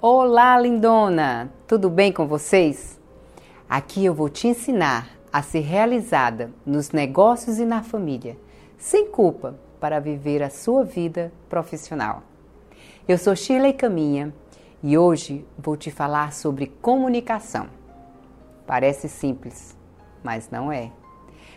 Olá, lindona! Tudo bem com vocês? Aqui eu vou te ensinar a ser realizada nos negócios e na família, sem culpa, para viver a sua vida profissional. Eu sou Shirley Caminha e hoje vou te falar sobre comunicação. Parece simples, mas não é.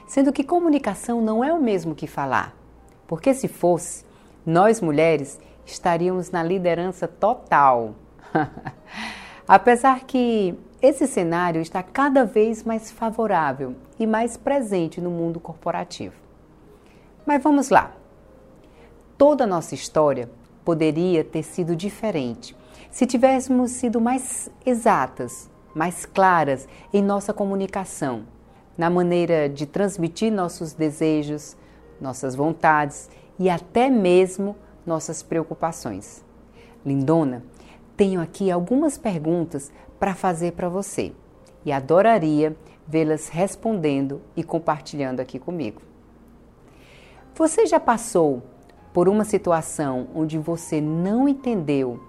Sendo que comunicação não é o mesmo que falar, porque se fosse, nós mulheres estaríamos na liderança total. Apesar que esse cenário está cada vez mais favorável e mais presente no mundo corporativo. Mas vamos lá. Toda a nossa história poderia ter sido diferente se tivéssemos sido mais exatas, mais claras em nossa comunicação, na maneira de transmitir nossos desejos, nossas vontades e até mesmo nossas preocupações. Lindona, tenho aqui algumas perguntas para fazer para você e adoraria vê-las respondendo e compartilhando aqui comigo. Você já passou por uma situação onde você não entendeu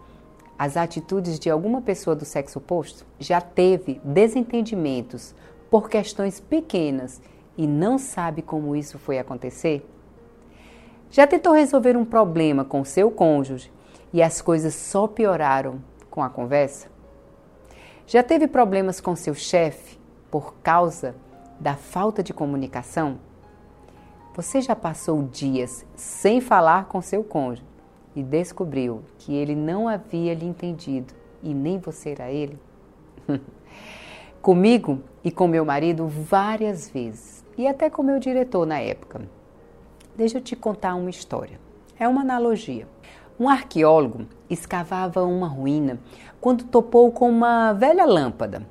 as atitudes de alguma pessoa do sexo oposto? Já teve desentendimentos por questões pequenas e não sabe como isso foi acontecer? Já tentou resolver um problema com seu cônjuge e as coisas só pioraram com a conversa? Já teve problemas com seu chefe por causa da falta de comunicação? Você já passou dias sem falar com seu cônjuge e descobriu que ele não havia lhe entendido e nem você era ele? Comigo e com meu marido várias vezes, e até com meu diretor na época. Deixa eu te contar uma história. É uma analogia. Um arqueólogo escavava uma ruína quando topou com uma velha lâmpada.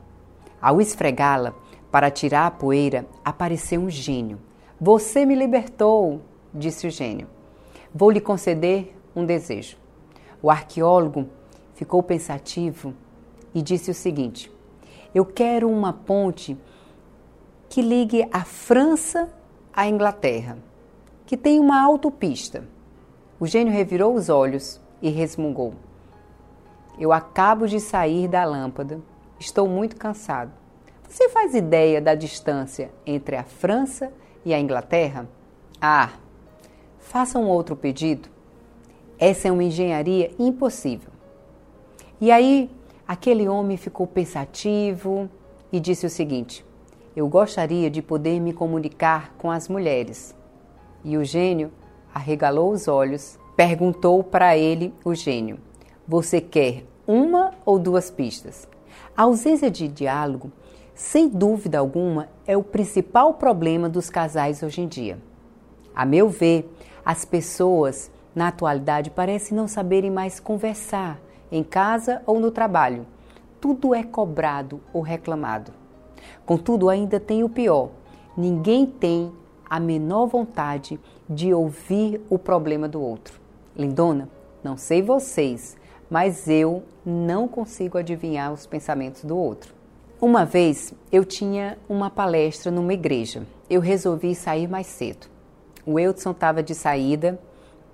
Ao esfregá-la para tirar a poeira, apareceu um gênio. Você me libertou, disse o gênio. Vou lhe conceder um desejo. O arqueólogo ficou pensativo e disse o seguinte: Eu quero uma ponte que ligue a França à Inglaterra que tem uma autopista. O gênio revirou os olhos e resmungou. Eu acabo de sair da lâmpada. Estou muito cansado. Você faz ideia da distância entre a França e a Inglaterra? Ah, faça um outro pedido. Essa é uma engenharia impossível. E aí, aquele homem ficou pensativo e disse o seguinte: Eu gostaria de poder me comunicar com as mulheres. E o gênio arregalou os olhos, perguntou para ele o gênio: Você quer uma ou duas pistas? A ausência de diálogo, sem dúvida alguma, é o principal problema dos casais hoje em dia. A meu ver, as pessoas na atualidade parecem não saberem mais conversar em casa ou no trabalho. Tudo é cobrado ou reclamado. Contudo, ainda tem o pior: ninguém tem a menor vontade de ouvir o problema do outro. Lindona, não sei vocês, mas eu não consigo adivinhar os pensamentos do outro. Uma vez eu tinha uma palestra numa igreja. Eu resolvi sair mais cedo. O Eudson estava de saída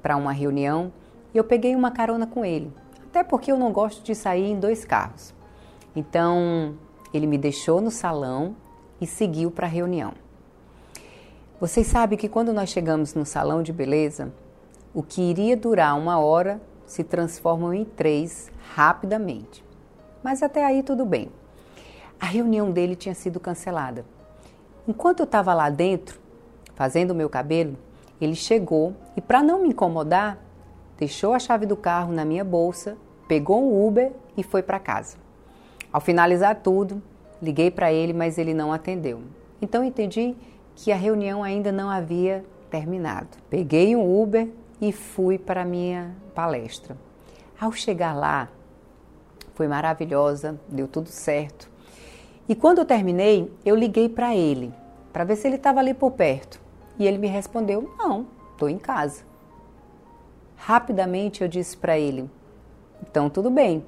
para uma reunião e eu peguei uma carona com ele. Até porque eu não gosto de sair em dois carros. Então ele me deixou no salão e seguiu para a reunião. Vocês sabem que quando nós chegamos no salão de beleza, o que iria durar uma hora se transforma em três rapidamente. Mas até aí tudo bem. A reunião dele tinha sido cancelada. Enquanto eu estava lá dentro, fazendo o meu cabelo, ele chegou e, para não me incomodar, deixou a chave do carro na minha bolsa, pegou um Uber e foi para casa. Ao finalizar tudo, liguei para ele, mas ele não atendeu. Então entendi que a reunião ainda não havia terminado. Peguei um Uber e fui para a minha palestra. Ao chegar lá, foi maravilhosa, deu tudo certo. E quando eu terminei, eu liguei para ele, para ver se ele estava ali por perto. E ele me respondeu: Não, estou em casa. Rapidamente eu disse para ele: Então tudo bem,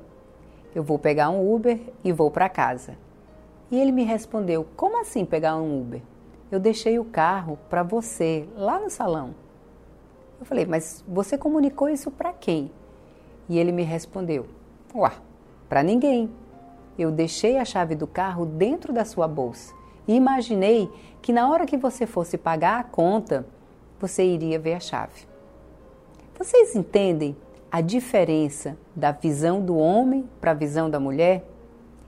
eu vou pegar um Uber e vou para casa. E ele me respondeu: Como assim pegar um Uber? Eu deixei o carro para você lá no salão. Eu falei, mas você comunicou isso para quem? E ele me respondeu, uá, Para ninguém. Eu deixei a chave do carro dentro da sua bolsa e imaginei que na hora que você fosse pagar a conta, você iria ver a chave. Vocês entendem a diferença da visão do homem para a visão da mulher?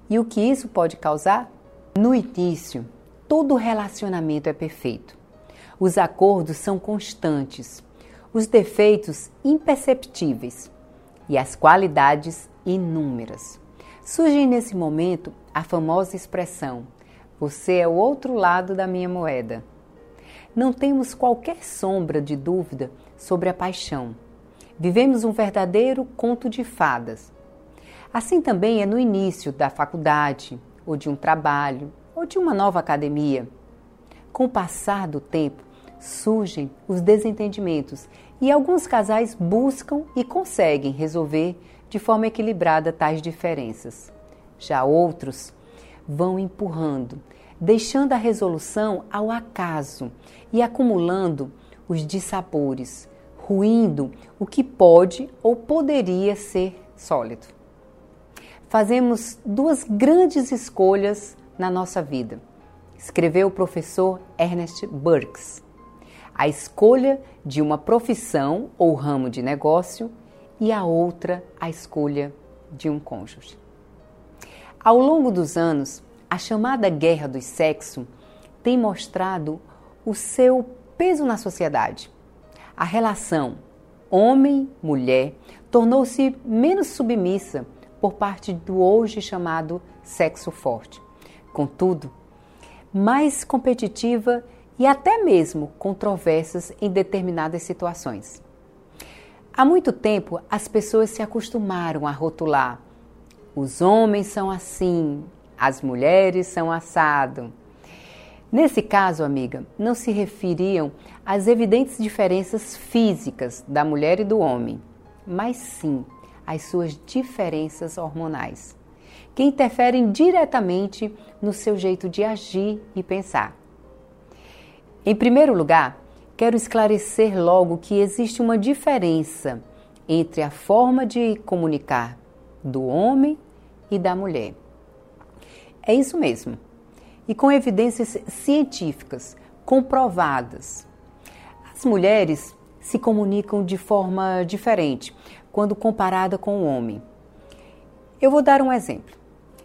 E o que isso pode causar? No início, todo relacionamento é perfeito. Os acordos são constantes, os defeitos imperceptíveis e as qualidades inúmeras. Surge nesse momento a famosa expressão: Você é o outro lado da minha moeda. Não temos qualquer sombra de dúvida sobre a paixão. Vivemos um verdadeiro conto de fadas. Assim também é no início da faculdade, ou de um trabalho, ou de uma nova academia. Com o passar do tempo, surgem os desentendimentos e alguns casais buscam e conseguem resolver de forma equilibrada tais diferenças. Já outros vão empurrando, deixando a resolução ao acaso e acumulando os dissabores, ruindo o que pode ou poderia ser sólido. Fazemos duas grandes escolhas na nossa vida, escreveu o professor Ernest Burks. A escolha de uma profissão ou ramo de negócio e a outra a escolha de um cônjuge. Ao longo dos anos, a chamada guerra do sexo tem mostrado o seu peso na sociedade. A relação homem-mulher tornou-se menos submissa por parte do hoje chamado sexo forte. Contudo, mais competitiva e até mesmo controversas em determinadas situações. Há muito tempo as pessoas se acostumaram a rotular: os homens são assim, as mulheres são assado. Nesse caso, amiga, não se referiam às evidentes diferenças físicas da mulher e do homem, mas sim às suas diferenças hormonais, que interferem diretamente no seu jeito de agir e pensar. Em primeiro lugar, quero esclarecer logo que existe uma diferença entre a forma de comunicar do homem e da mulher. É isso mesmo. E com evidências científicas comprovadas. As mulheres se comunicam de forma diferente quando comparada com o homem. Eu vou dar um exemplo.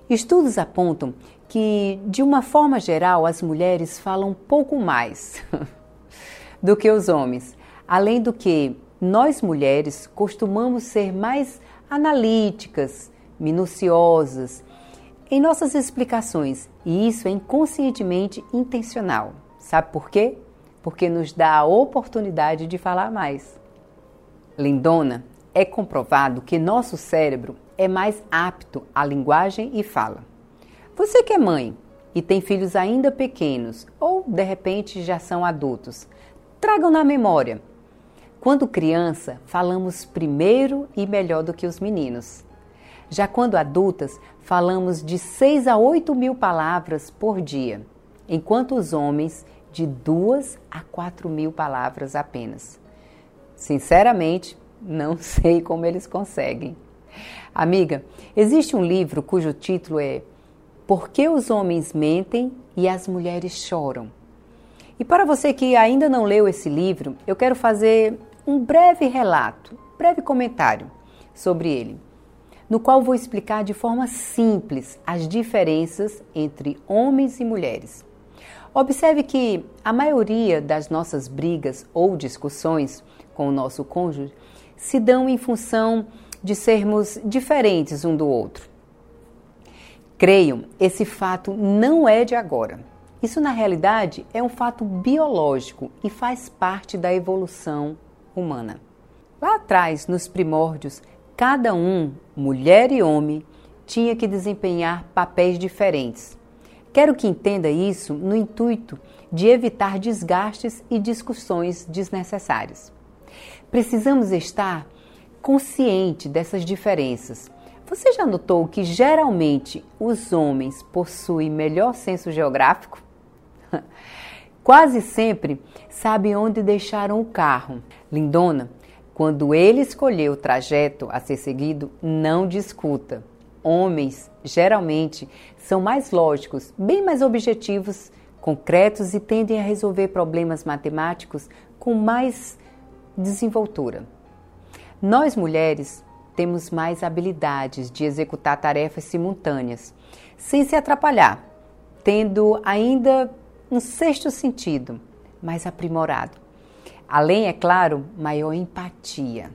Estudos apontam que, de uma forma geral, as mulheres falam pouco mais do que os homens, além do que nós mulheres costumamos ser mais analíticas, minuciosas em nossas explicações, e isso é inconscientemente intencional. Sabe por quê? Porque nos dá a oportunidade de falar mais. Lindona, é comprovado que nosso cérebro é mais apto à linguagem e fala. Você que é mãe e tem filhos ainda pequenos ou de repente já são adultos, tragam na memória. Quando criança, falamos primeiro e melhor do que os meninos. Já quando adultas, falamos de 6 a 8 mil palavras por dia, enquanto os homens de 2 a 4 mil palavras apenas. Sinceramente, não sei como eles conseguem. Amiga, existe um livro cujo título é Por que os homens mentem e as mulheres choram? E para você que ainda não leu esse livro, eu quero fazer um breve relato, breve comentário sobre ele, no qual vou explicar de forma simples as diferenças entre homens e mulheres. Observe que a maioria das nossas brigas ou discussões com o nosso cônjuge se dão em função de sermos diferentes um do outro. Creiam, esse fato não é de agora. Isso, na realidade, é um fato biológico e faz parte da evolução humana. Lá atrás, nos primórdios, cada um, mulher e homem, tinha que desempenhar papéis diferentes. Quero que entenda isso no intuito de evitar desgastes e discussões desnecessárias. Precisamos estar consciente dessas diferenças. Você já notou que geralmente os homens possuem melhor senso geográfico? Quase sempre sabem onde deixaram o carro. Lindona, quando ele escolheu o trajeto a ser seguido, não discuta. Homens, geralmente, são mais lógicos, bem mais objetivos, concretos e tendem a resolver problemas matemáticos com mais desenvoltura. Nós mulheres temos mais habilidades de executar tarefas simultâneas, sem se atrapalhar, tendo ainda um sexto sentido mais aprimorado. Além, é claro, maior empatia.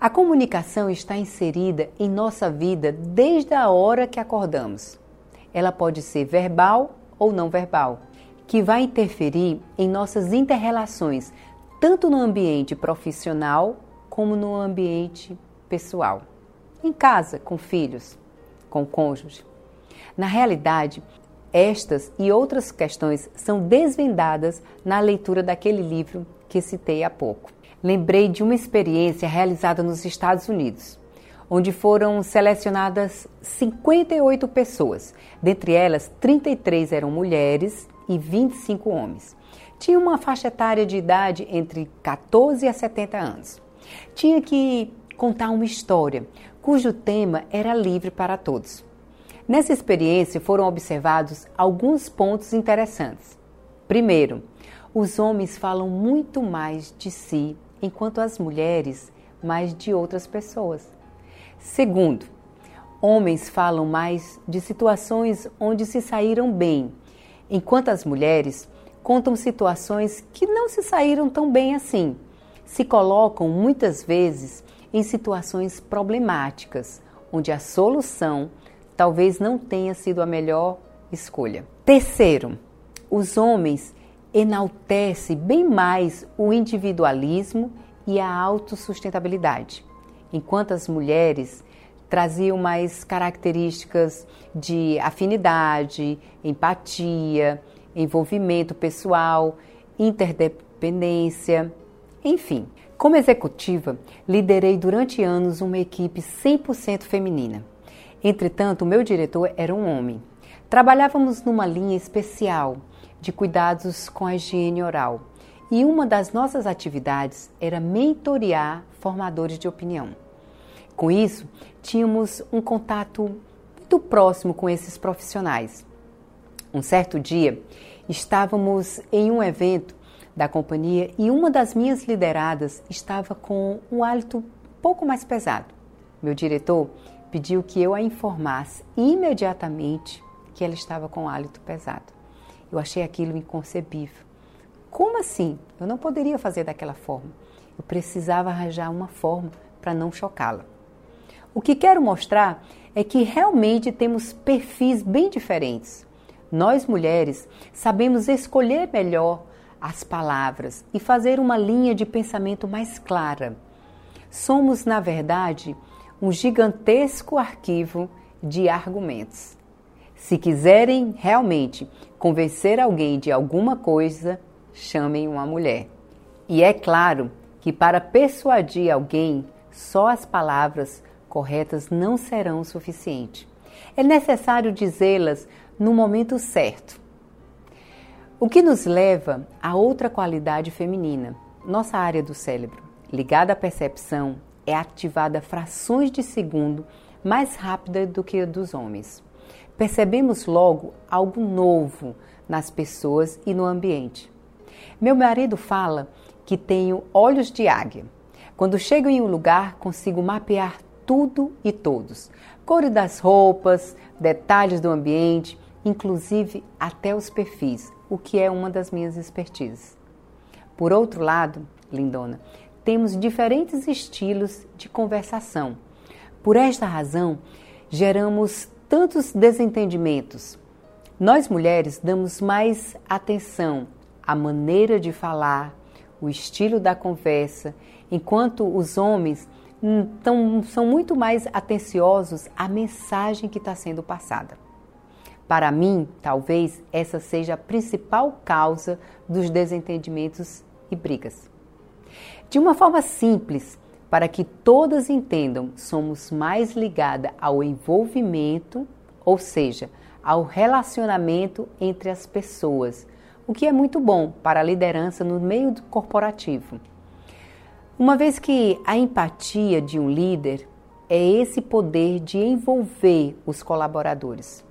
A comunicação está inserida em nossa vida desde a hora que acordamos. Ela pode ser verbal ou não verbal, que vai interferir em nossas interrelações, tanto no ambiente profissional como no ambiente pessoal. Em casa, com filhos, com cônjuge. Na realidade, estas e outras questões são desvendadas na leitura daquele livro que citei há pouco lembrei de uma experiência realizada nos Estados Unidos, onde foram selecionadas 58 pessoas. Dentre elas, 33 eram mulheres e 25 homens. Tinha uma faixa etária de idade entre 14 a 70 anos. Tinha que contar uma história cujo tema era livre para todos. Nessa experiência foram observados alguns pontos interessantes. Primeiro, os homens falam muito mais de si enquanto as mulheres mais de outras pessoas. Segundo, homens falam mais de situações onde se saíram bem, enquanto as mulheres contam situações que não se saíram tão bem assim. Se colocam muitas vezes em situações problemáticas, onde a solução talvez não tenha sido a melhor escolha. Terceiro, os homens enaltece bem mais o individualismo e a autossustentabilidade, enquanto as mulheres traziam mais características de afinidade, empatia, envolvimento pessoal, interdependência, enfim. Como executiva, liderei durante anos uma equipe 100% feminina. Entretanto, o meu diretor era um homem. Trabalhávamos numa linha especial de cuidados com a higiene oral. E uma das nossas atividades era mentorear formadores de opinião. Com isso, tínhamos um contato muito próximo com esses profissionais. Um certo dia, estávamos em um evento da companhia e uma das minhas lideradas estava com um hálito um pouco mais pesado. Meu diretor pediu que eu a informasse imediatamente que ela estava com hálito pesado. Eu achei aquilo inconcebível. Como assim? Eu não poderia fazer daquela forma. Eu precisava arranjar uma forma para não chocá-la. O que quero mostrar é que realmente temos perfis bem diferentes. Nós mulheres sabemos escolher melhor as palavras e fazer uma linha de pensamento mais clara. Somos, na verdade, um gigantesco arquivo de argumentos. Se quiserem realmente convencer alguém de alguma coisa, chamem uma mulher. E é claro que para persuadir alguém, só as palavras corretas não serão suficientes. É necessário dizê-las no momento certo. O que nos leva a outra qualidade feminina. Nossa área do cérebro, ligada à percepção, é ativada frações de segundo mais rápida do que a dos homens percebemos logo algo novo nas pessoas e no ambiente. Meu marido fala que tenho olhos de águia. Quando chego em um lugar, consigo mapear tudo e todos: cores das roupas, detalhes do ambiente, inclusive até os perfis, o que é uma das minhas expertises. Por outro lado, lindona, temos diferentes estilos de conversação. Por esta razão, geramos tantos desentendimentos. Nós mulheres damos mais atenção à maneira de falar, o estilo da conversa, enquanto os homens são muito mais atenciosos à mensagem que está sendo passada. Para mim, talvez essa seja a principal causa dos desentendimentos e brigas. De uma forma simples, para que todas entendam, somos mais ligada ao envolvimento, ou seja, ao relacionamento entre as pessoas, o que é muito bom para a liderança no meio corporativo. Uma vez que a empatia de um líder é esse poder de envolver os colaboradores.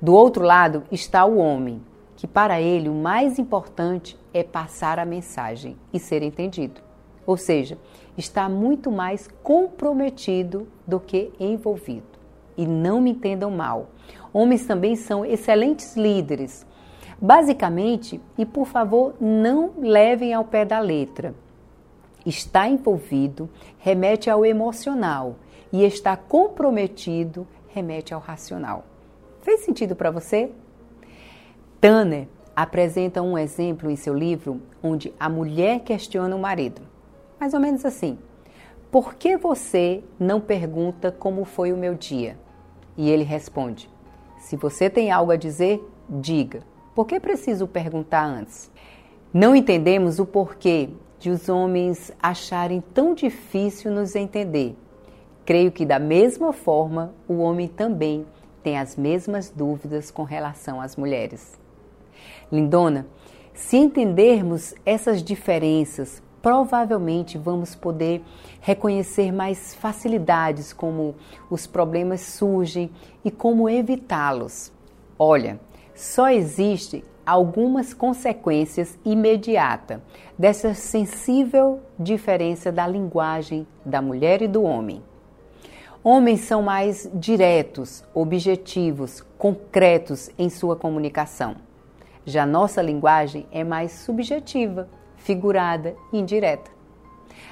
Do outro lado está o homem, que para ele o mais importante é passar a mensagem e ser entendido. Ou seja, está muito mais comprometido do que envolvido. E não me entendam mal, homens também são excelentes líderes. Basicamente, e por favor, não levem ao pé da letra. Está envolvido remete ao emocional e está comprometido remete ao racional. Fez sentido para você? Tanner apresenta um exemplo em seu livro onde a mulher questiona o marido. Mais ou menos assim: Por que você não pergunta como foi o meu dia? E ele responde: Se você tem algo a dizer, diga. Por que preciso perguntar antes? Não entendemos o porquê de os homens acharem tão difícil nos entender. Creio que, da mesma forma, o homem também tem as mesmas dúvidas com relação às mulheres. Lindona, se entendermos essas diferenças, provavelmente vamos poder reconhecer mais facilidades como os problemas surgem e como evitá-los. Olha, só existe algumas consequências imediatas dessa sensível diferença da linguagem da mulher e do homem. Homens são mais diretos, objetivos, concretos em sua comunicação. Já nossa linguagem é mais subjetiva, figurada indireta.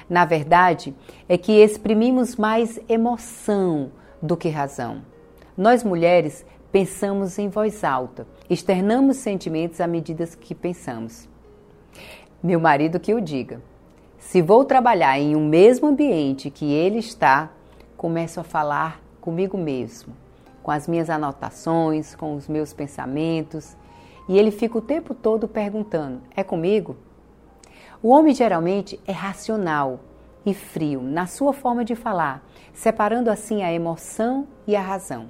Na verdade, é que exprimimos mais emoção do que razão. Nós mulheres pensamos em voz alta, externamos sentimentos à medida que pensamos. Meu marido que o diga. Se vou trabalhar em um mesmo ambiente que ele está, começo a falar comigo mesmo, com as minhas anotações, com os meus pensamentos, e ele fica o tempo todo perguntando: é comigo? O homem geralmente é racional e frio na sua forma de falar, separando assim a emoção e a razão.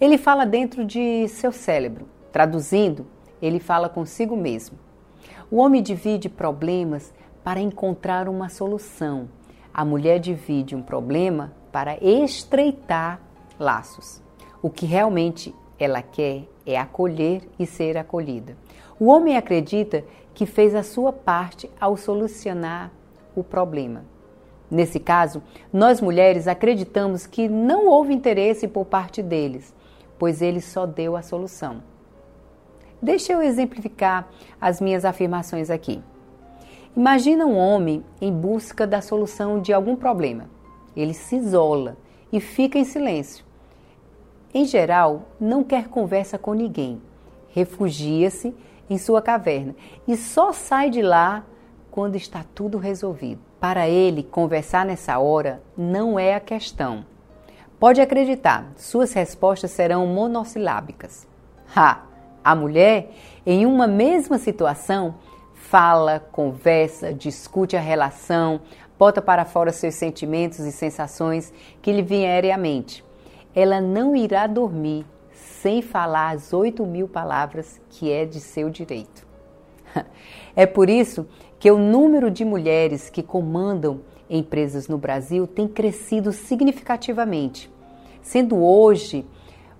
Ele fala dentro de seu cérebro, traduzindo, ele fala consigo mesmo. O homem divide problemas para encontrar uma solução. A mulher divide um problema para estreitar laços. O que realmente ela quer é acolher e ser acolhida. O homem acredita que fez a sua parte ao solucionar o problema. Nesse caso, nós mulheres acreditamos que não houve interesse por parte deles, pois ele só deu a solução. Deixa eu exemplificar as minhas afirmações aqui. Imagina um homem em busca da solução de algum problema. Ele se isola e fica em silêncio. Em geral, não quer conversa com ninguém. Refugia-se em sua caverna e só sai de lá quando está tudo resolvido. Para ele, conversar nessa hora não é a questão. Pode acreditar, suas respostas serão monossilábicas. Ha! A mulher, em uma mesma situação, fala, conversa, discute a relação, bota para fora seus sentimentos e sensações que lhe vierem à mente. Ela não irá dormir sem falar as oito mil palavras que é de seu direito. É por isso que o número de mulheres que comandam empresas no Brasil tem crescido significativamente, sendo hoje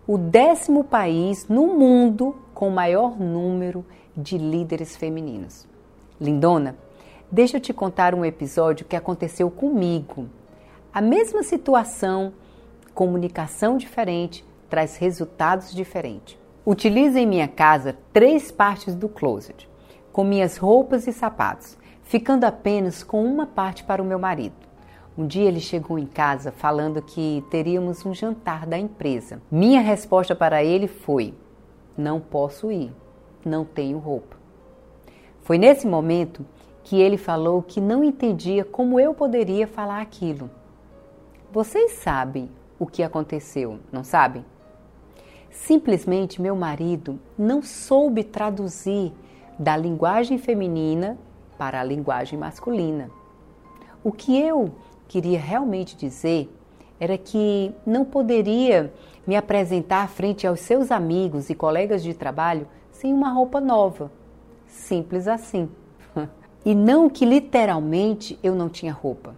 o décimo país no mundo com maior número de líderes femininos. Lindona, deixa eu te contar um episódio que aconteceu comigo. A mesma situação, comunicação diferente, traz resultados diferentes. Utilizo em minha casa três partes do closet, com minhas roupas e sapatos, ficando apenas com uma parte para o meu marido. Um dia ele chegou em casa falando que teríamos um jantar da empresa. Minha resposta para ele foi: Não posso ir, não tenho roupa. Foi nesse momento que ele falou que não entendia como eu poderia falar aquilo. Vocês sabem o que aconteceu, não sabem? Simplesmente meu marido não soube traduzir da linguagem feminina para a linguagem masculina. O que eu queria realmente dizer era que não poderia me apresentar frente aos seus amigos e colegas de trabalho sem uma roupa nova. Simples assim. E não que literalmente eu não tinha roupa.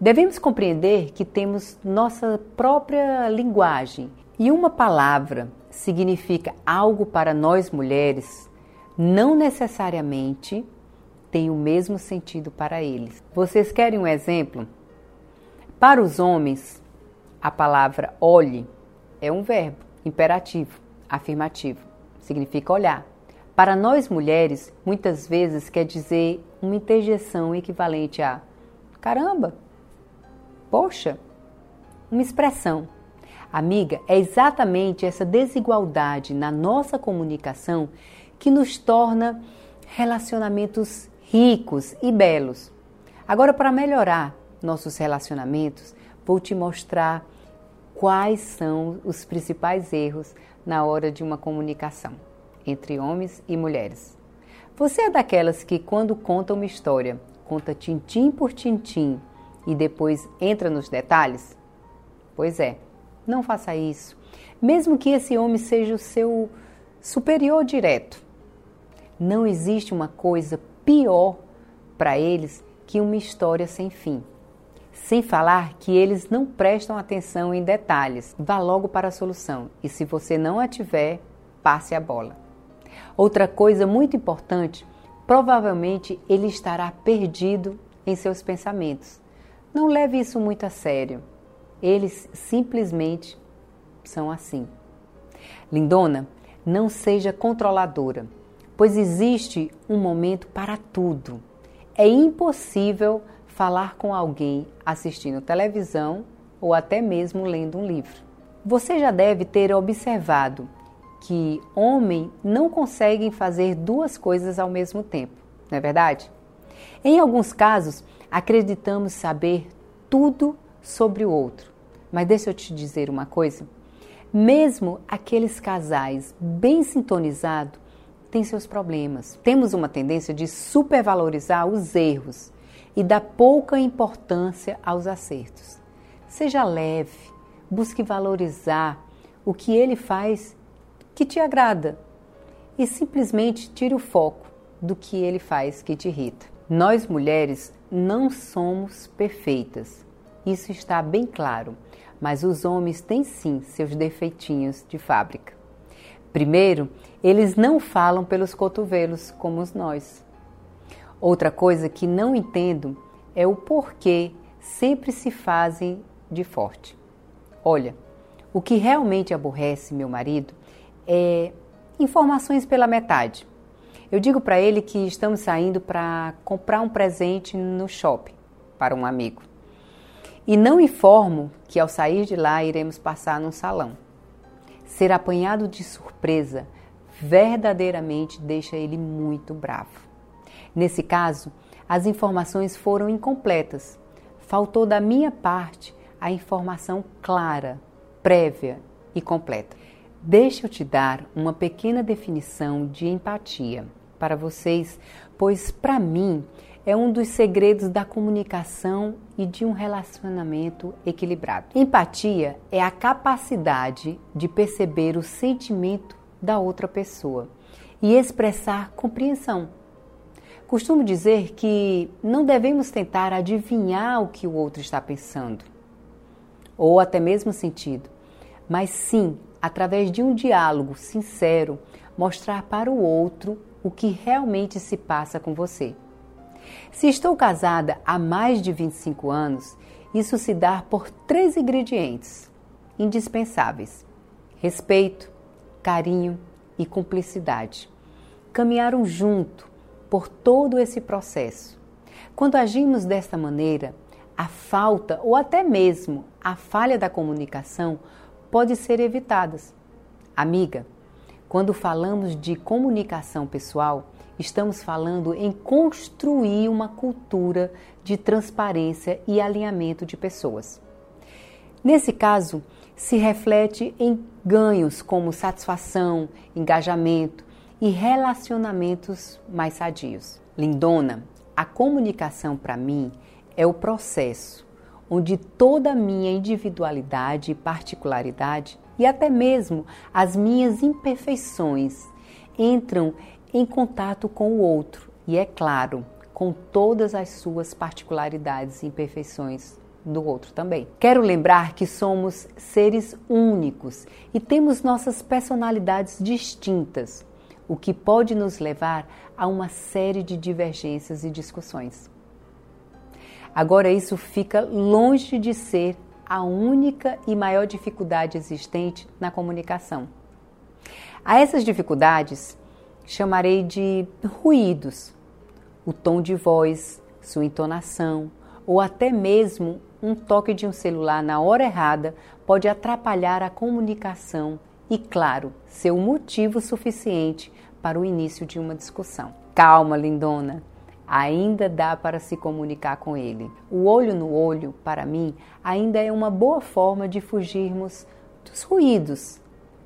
Devemos compreender que temos nossa própria linguagem e uma palavra significa algo para nós mulheres, não necessariamente tem o mesmo sentido para eles. Vocês querem um exemplo? Para os homens, a palavra olhe é um verbo imperativo, afirmativo, significa olhar. Para nós mulheres, muitas vezes quer dizer uma interjeição equivalente a caramba, poxa, uma expressão. Amiga, é exatamente essa desigualdade na nossa comunicação que nos torna relacionamentos ricos e belos. Agora, para melhorar nossos relacionamentos, vou te mostrar quais são os principais erros na hora de uma comunicação entre homens e mulheres. Você é daquelas que, quando conta uma história, conta tintim por tintim e depois entra nos detalhes? Pois é, não faça isso. Mesmo que esse homem seja o seu superior direto, não existe uma coisa pior para eles que uma história sem fim. Sem falar que eles não prestam atenção em detalhes. Vá logo para a solução e, se você não a tiver, passe a bola. Outra coisa muito importante, provavelmente ele estará perdido em seus pensamentos. Não leve isso muito a sério. Eles simplesmente são assim. Lindona, não seja controladora, pois existe um momento para tudo. É impossível falar com alguém assistindo televisão ou até mesmo lendo um livro. Você já deve ter observado que homem não conseguem fazer duas coisas ao mesmo tempo, não é verdade? Em alguns casos, acreditamos saber tudo sobre o outro. Mas deixa eu te dizer uma coisa: mesmo aqueles casais bem sintonizados têm seus problemas. Temos uma tendência de supervalorizar os erros e dar pouca importância aos acertos. Seja leve, busque valorizar o que ele faz que te agrada e simplesmente tire o foco do que ele faz que te irrita. Nós mulheres não somos perfeitas, isso está bem claro, mas os homens têm sim seus defeitinhos de fábrica. Primeiro, eles não falam pelos cotovelos como nós. Outra coisa que não entendo é o porquê sempre se fazem de forte. Olha, o que realmente aborrece meu marido é informações pela metade. Eu digo para ele que estamos saindo para comprar um presente no shopping para um amigo. E não informo que ao sair de lá iremos passar num salão. Ser apanhado de surpresa verdadeiramente deixa ele muito bravo. Nesse caso, as informações foram incompletas. Faltou da minha parte a informação clara, prévia e completa. Deixa eu te dar uma pequena definição de empatia para vocês, pois para mim é um dos segredos da comunicação e de um relacionamento equilibrado. Empatia é a capacidade de perceber o sentimento da outra pessoa e expressar compreensão. Costumo dizer que não devemos tentar adivinhar o que o outro está pensando, ou até mesmo sentido, mas sim, através de um diálogo sincero, mostrar para o outro o que realmente se passa com você. Se estou casada há mais de 25 anos, isso se dá por três ingredientes indispensáveis: respeito, carinho e cumplicidade. Caminharam junto por todo esse processo. Quando agimos desta maneira, a falta ou até mesmo a falha da comunicação pode ser evitadas. Amiga, quando falamos de comunicação pessoal, estamos falando em construir uma cultura de transparência e alinhamento de pessoas. Nesse caso, se reflete em ganhos como satisfação, engajamento e relacionamentos mais sadios. Lindona, a comunicação para mim é o processo onde toda a minha individualidade e particularidade e até mesmo as minhas imperfeições entram em contato com o outro e, é claro, com todas as suas particularidades e imperfeições do outro também. Quero lembrar que somos seres únicos e temos nossas personalidades distintas, o que pode nos levar a uma série de divergências e discussões. Agora, isso fica longe de ser a única e maior dificuldade existente na comunicação. A essas dificuldades chamarei de ruídos, o tom de voz, sua entonação ou até mesmo um toque de um celular na hora errada pode atrapalhar a comunicação e, claro, ser um motivo suficiente para o início de uma discussão. Calma, lindona, ainda dá para se comunicar com ele. O olho no olho, para mim, ainda é uma boa forma de fugirmos dos ruídos.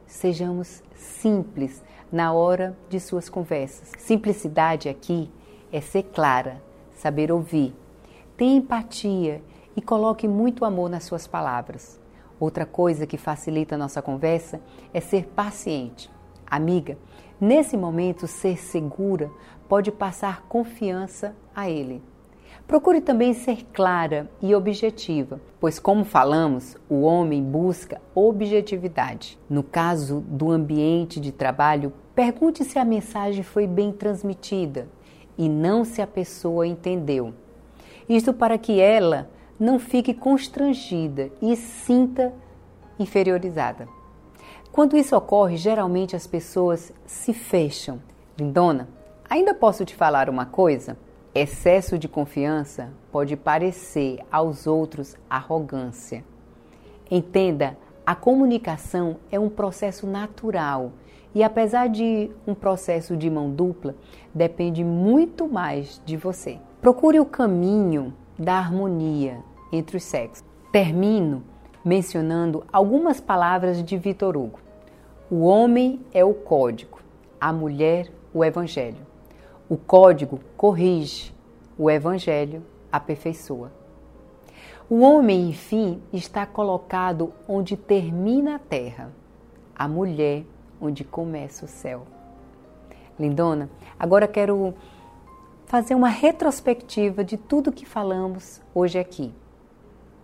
Sejamos simples na hora de suas conversas. Simplicidade aqui é ser clara, saber ouvir, tenha empatia e coloque muito amor nas suas palavras. Outra coisa que facilita a nossa conversa é ser paciente. Amiga, nesse momento, ser segura pode passar confiança a ele. Procure também ser clara e objetiva, pois, como falamos, o homem busca objetividade. No caso do ambiente de trabalho, pergunte se a mensagem foi bem transmitida e não se a pessoa entendeu. Isto para que ela não fique constrangida e sinta inferiorizada. Quando isso ocorre, geralmente as pessoas se fecham. Lindona, ainda posso te falar uma coisa? Excesso de confiança pode parecer aos outros arrogância. Entenda, a comunicação é um processo natural e, apesar de um processo de mão dupla, depende muito mais de você. Procure o caminho da harmonia entre os sexos. Termino mencionando algumas palavras de Vitor Hugo. O homem é o código, a mulher o evangelho. O código corrige, o evangelho aperfeiçoa. O homem, enfim, está colocado onde termina a terra, a mulher onde começa o céu. Lindona, agora quero fazer uma retrospectiva de tudo que falamos hoje aqui.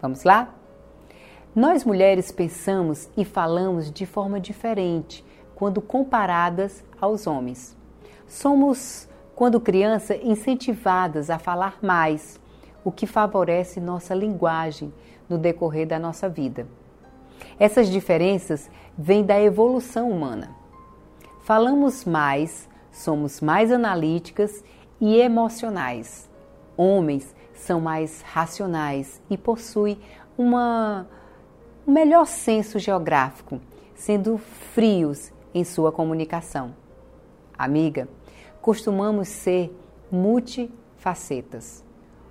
Vamos lá? Nós mulheres pensamos e falamos de forma diferente quando comparadas aos homens. Somos quando criança, incentivadas a falar mais, o que favorece nossa linguagem no decorrer da nossa vida. Essas diferenças vêm da evolução humana. Falamos mais, somos mais analíticas e emocionais. Homens são mais racionais e possuem uma, um melhor senso geográfico, sendo frios em sua comunicação. Amiga, costumamos ser multifacetas,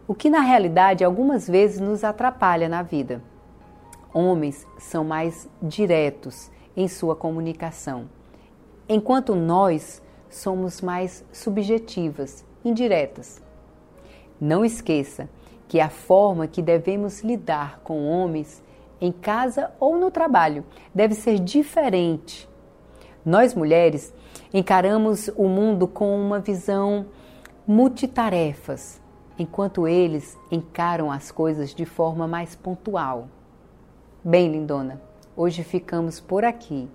o que na realidade algumas vezes nos atrapalha na vida. Homens são mais diretos em sua comunicação, enquanto nós somos mais subjetivas, indiretas. Não esqueça que a forma que devemos lidar com homens em casa ou no trabalho deve ser diferente. Nós mulheres Encaramos o mundo com uma visão multitarefas, enquanto eles encaram as coisas de forma mais pontual. Bem, lindona, hoje ficamos por aqui,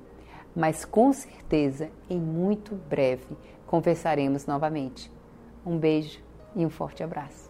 mas com certeza em muito breve conversaremos novamente. Um beijo e um forte abraço.